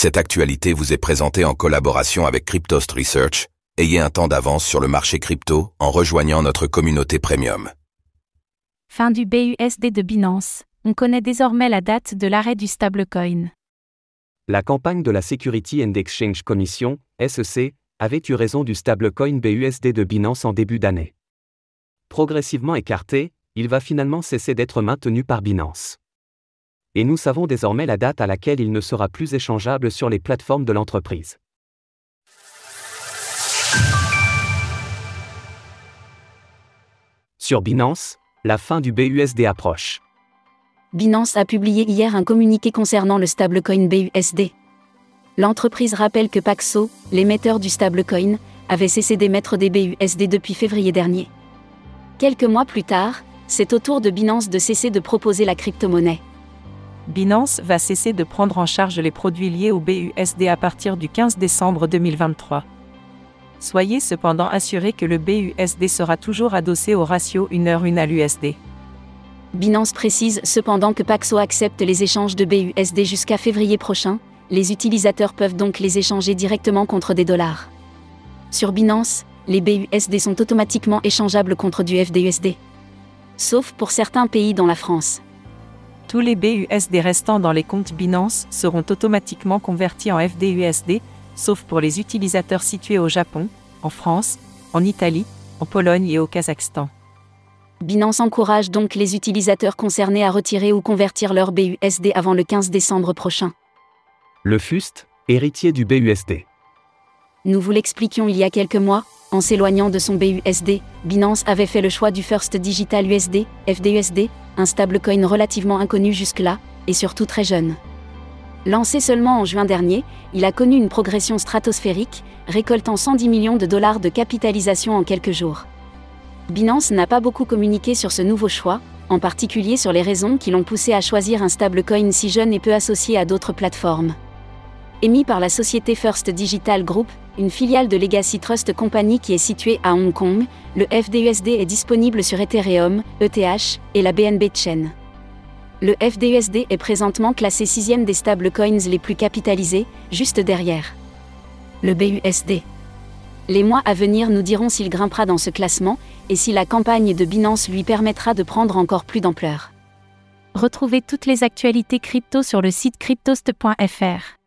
Cette actualité vous est présentée en collaboration avec Cryptost Research. Ayez un temps d'avance sur le marché crypto en rejoignant notre communauté premium. Fin du BUSD de Binance. On connaît désormais la date de l'arrêt du stablecoin. La campagne de la Security and Exchange Commission, SEC, avait eu raison du stablecoin BUSD de Binance en début d'année. Progressivement écarté, il va finalement cesser d'être maintenu par Binance et nous savons désormais la date à laquelle il ne sera plus échangeable sur les plateformes de l'entreprise. Sur Binance, la fin du BUSD approche. Binance a publié hier un communiqué concernant le stablecoin BUSD. L'entreprise rappelle que Paxo, l'émetteur du stablecoin, avait cessé d'émettre des BUSD depuis février dernier. Quelques mois plus tard, c'est au tour de Binance de cesser de proposer la crypto-monnaie. Binance va cesser de prendre en charge les produits liés au BUSD à partir du 15 décembre 2023. Soyez cependant assurés que le BUSD sera toujours adossé au ratio 1 heure 1 à l'USD. Binance précise cependant que Paxo accepte les échanges de BUSD jusqu'à février prochain, les utilisateurs peuvent donc les échanger directement contre des dollars. Sur Binance, les BUSD sont automatiquement échangeables contre du FDUSD. Sauf pour certains pays dans la France. Tous les BUSD restants dans les comptes Binance seront automatiquement convertis en FDUSD, sauf pour les utilisateurs situés au Japon, en France, en Italie, en Pologne et au Kazakhstan. Binance encourage donc les utilisateurs concernés à retirer ou convertir leur BUSD avant le 15 décembre prochain. Le FUST, héritier du BUSD. Nous vous l'expliquions il y a quelques mois, en s'éloignant de son BUSD, Binance avait fait le choix du First Digital USD, FDUSD, un stablecoin relativement inconnu jusque-là, et surtout très jeune. Lancé seulement en juin dernier, il a connu une progression stratosphérique, récoltant 110 millions de dollars de capitalisation en quelques jours. Binance n'a pas beaucoup communiqué sur ce nouveau choix, en particulier sur les raisons qui l'ont poussé à choisir un stablecoin si jeune et peu associé à d'autres plateformes. Émis par la société First Digital Group, une filiale de Legacy Trust Company qui est située à Hong Kong, le FDUSD est disponible sur Ethereum, ETH et la BNB Chain. Le FDUSD est présentement classé sixième des stablecoins les plus capitalisés, juste derrière le BUSD. Les mois à venir nous diront s'il grimpera dans ce classement et si la campagne de Binance lui permettra de prendre encore plus d'ampleur. Retrouvez toutes les actualités crypto sur le site cryptost.fr.